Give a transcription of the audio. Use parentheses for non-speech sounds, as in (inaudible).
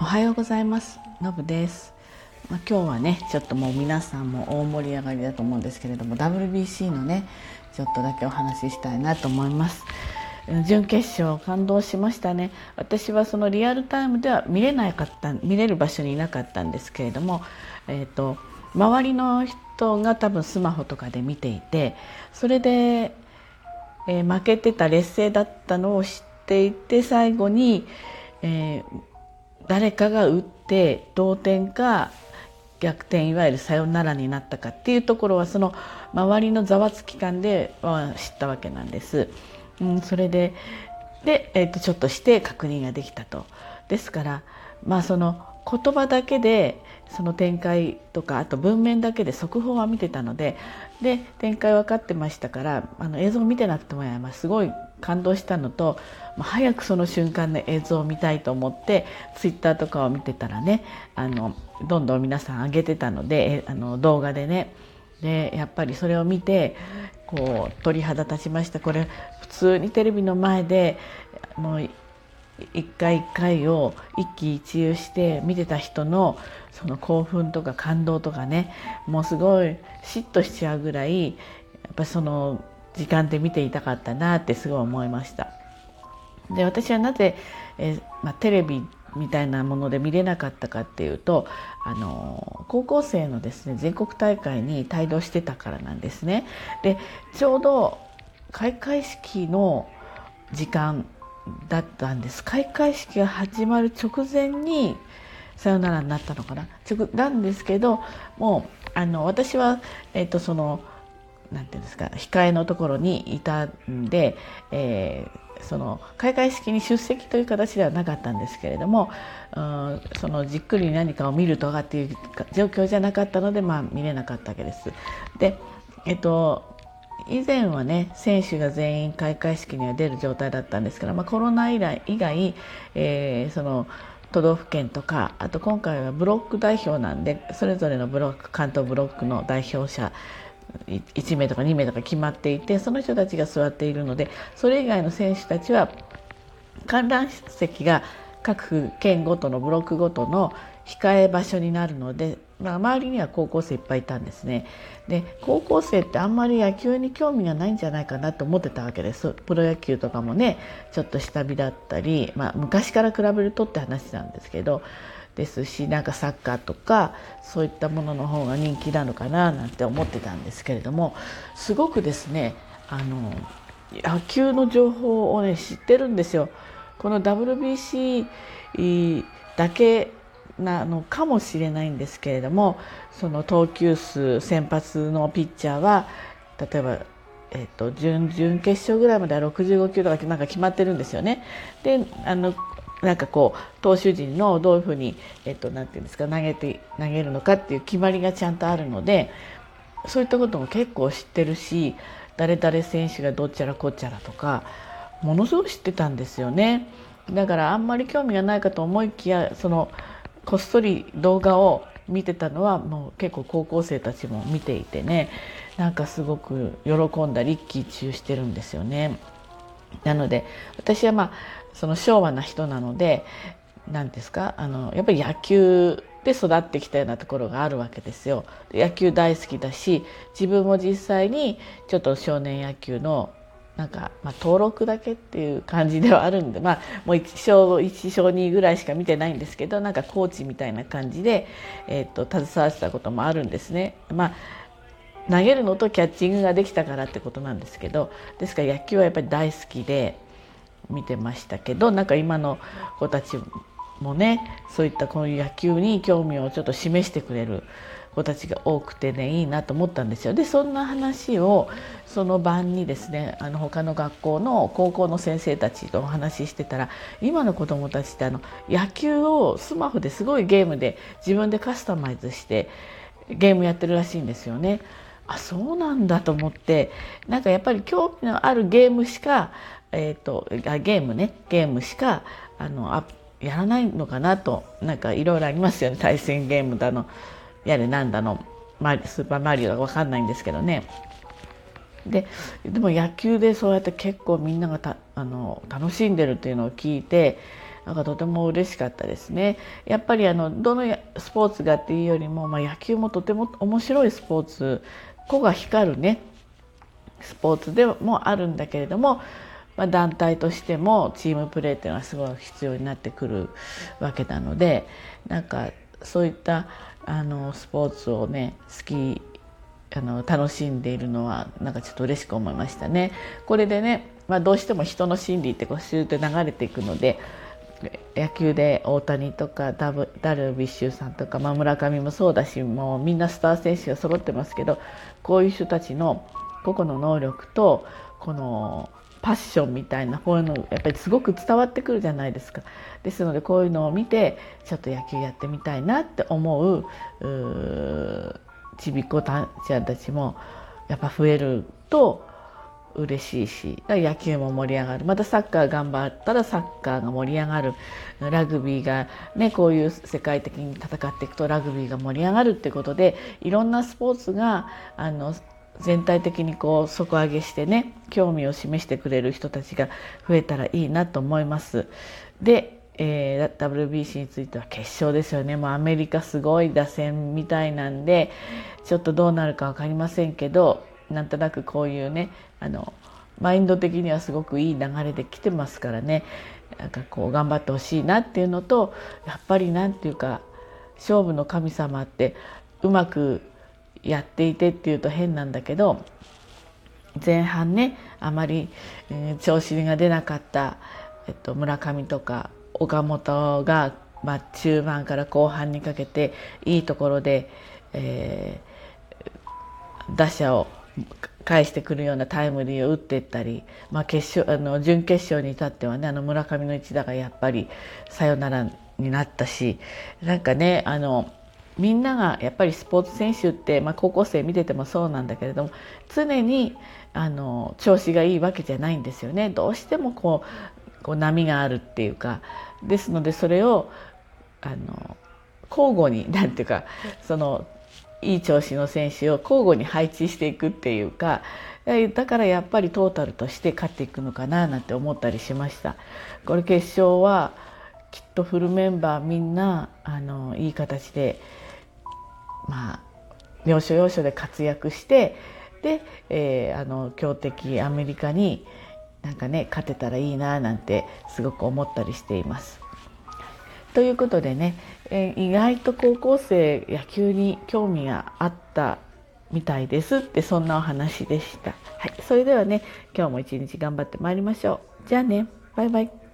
おはようございます。のぶです、まあ、今日はねちょっともう皆さんも大盛り上がりだと思うんですけれども WBC のねちょっとだけお話ししたいなと思います。準決勝感動しましたね。私はそのリアルタイムでは見れなかった見れる場所にいなかったんですけれどもえっ、ー、と周りの人が多分スマホとかで見ていてそれで、えー、負けてた劣勢だったのを知っていて最後に、えー、誰かが打って同点か逆転いわゆるサヨナラになったかっていうところはその周りのざわつき感で知ったわけなんです。うん、それでで、えー、とちょっとして確認ができたと。ですからまあその言葉だけでその展開とかあと文面だけで速報は見てたのでで展開分かってましたからあの映像見てなくてもやすごい感動したのと早くその瞬間の映像を見たいと思ってツイッターとかを見てたらねあのどんどん皆さん上げてたのであの動画でね。でやっぱりそれを見てこう鳥肌立ちました。これ普通にテレビの前でもう一回一回を一喜一憂して見てた人のその興奮とか感動とかねもうすごい嫉妬しちゃうぐらいやっぱその時間で見ていたかったなってすごい思いました。で私はなぜ、えー、まあ、テレビみたいなもので見れなかったかっていうとあの高校生のですね全国大会に帯同してたからなんですね。でちょうど開会式の時間だったんです開会式が始まる直前にさよならになったのかな直なんですけどもうあの私は、えーと、そのなんていうんですか控えのところにいたんで、えー、その開会式に出席という形ではなかったんですけれども、うん、そのじっくり何かを見るとかっていう状況じゃなかったので、まあ、見れなかったわけです。でえっと以前はね選手が全員開会式には出る状態だったんですから、まあ、コロナ以来以外、えー、その都道府県とかあと今回はブロック代表なんでそれぞれのブロック関東ブロックの代表者1名とか2名とか決まっていてその人たちが座っているのでそれ以外の選手たちは観覧席が各県ごとのブロックごとの控え場所になるので、まあ、周りには高校生いっぱいいたんですね。で高校生ってあんまり野球に興味がないんじゃないかなと思ってたわけです。プロ野球とかもねちょっと下火だったり、まあ、昔から比べるとって話なんですけどですしなんかサッカーとかそういったものの方が人気なのかななんて思ってたんですけれどもすごくですねあの野球の情報をね知ってるんですよ。この WBC だけなのかもしれないんですけれどもその投球数先発のピッチャーは例えば、えーと、準々決勝ぐらいまでは65球とかなんか決まってるんですよね。であのなんかこう投手陣のどういうふうに、えっと、なんていうんですか投げて投げるのかっていう決まりがちゃんとあるのでそういったことも結構知ってるし誰々選手がどっちゃらこっちゃらとかものすごく知ってたんですよね。だからあんまり興味がないかと思いきやそのこっそり動画を見てたのはもう結構高校生たちも見ていてねなんかすごく喜んだり一喜一憂してるんですよね。なので私はまあその昭和な人なので何ですかあのやっぱり野球で育ってきたようなところがあるわけですよ。野球大好きだし自分も実際にちょっと少年野球のなんか、まあ、登録だけっていう感じではあるんで、まあ、もう1勝1勝2ぐらいしか見てないんですけどなんかコーチみたいな感じで、えーと、携わってたこともあるんですね。まあ投げるのとキャッチングができたからってことなんですけどですから野球はやっぱり大好きで見てましたけどなんか今の子たちもねそういったこういう野球に興味をちょっと示してくれる子たちが多くてねいいなと思ったんですよ。でそんな話をその晩にですねあの他の学校の高校の先生たちとお話ししてたら今の子どもたちってあの野球をスマホですごいゲームで自分でカスタマイズしてゲームやってるらしいんですよね。あそうなんだと思ってなんかやっぱり興味のあるゲームしか、えーと、あゲームね。ゲームしかあのあやらないのかなと。なんかいろいろありますよね。対戦ゲームだの。やれなんだの。スーパーマリオが分かんないんですけどね。ででも野球でそうやって結構みんながたあの楽しんでるっていうのを聞いてなんかとても嬉しかったですね。やっぱりあのどのスポーツがっていうよりも、まあ、野球もとても面白いスポーツ子が光るねスポーツでもあるんだけれども、まあ、団体としてもチームプレーっていうのはすごい必要になってくるわけなのでなんかそういったあのスポーツをね好きあの楽しんでいるのはなんかちょっと嬉しく思いましたね。これでね、まあ、どうしても人の心理ってこうシューって流れていくので野球で大谷とかダブダルビッシュさんとか、まあ、村上もそうだしもうみんなスター選手が揃ってますけどこういう人たちの個々の能力とこのパッションみたいなこういうのやっぱりすごく伝わってくるじゃないですか。ですのでこういうのを見てちょっと野球やってみたいなって思うちびっこちゃんたちもやっぱ増えると嬉しいし野球も盛り上がる。またサッカー頑張ったらサッカーが盛り上がる。ラグビーが、ね、こういう世界的に戦っていくとラグビーが盛り上がるってことでいろんなスポーツがあの全体的にこう底上げしてね興味を示してくれる人たちが増えたらいいなと思います。で、えー、WBC については決勝ですよねもうアメリカすごい打線みたいなんでちょっとどうなるか分かりませんけどなんとなくこういうねあのマインド的にはすごくいい流れで来てますからねなんかこう頑張ってほしいなっていうのとやっぱりなんていうか勝負の神様ってうまくやっていてっていうと変なんだけど前半ねあまり、えー、調子が出なかった、えっと、村上とか岡本が、まあ、中盤から後半にかけていいところで、えー、打者を返してくるようなタイムリーを打っていったり、まあ、決勝あの準決勝に至ってはねあの村上の一打がやっぱりサヨナラになったしなんかねあのみんながやっぱりスポーツ選手って、まあ、高校生見ててもそうなんだけれども常にあの調子がいいわけじゃないんですよねどうしてもこうこう波があるっていうかですのでそれをあの交互に (laughs) 何ていうかそのいい調子の選手を交互に配置していくっていうかだからやっぱりトータルとして勝っていくのかななんて思ったりしました。これ決勝はきっとフルメンバーみんなあのいい形でまあ要所要所で活躍してで、えー、あの強敵アメリカになんかね勝てたらいいななんてすごく思ったりしています。ということでね、えー、意外と高校生野球に興味があったみたいですってそんなお話でした。はい、それではね今日も一日頑張ってまいりましょう。じゃあねバイバイ。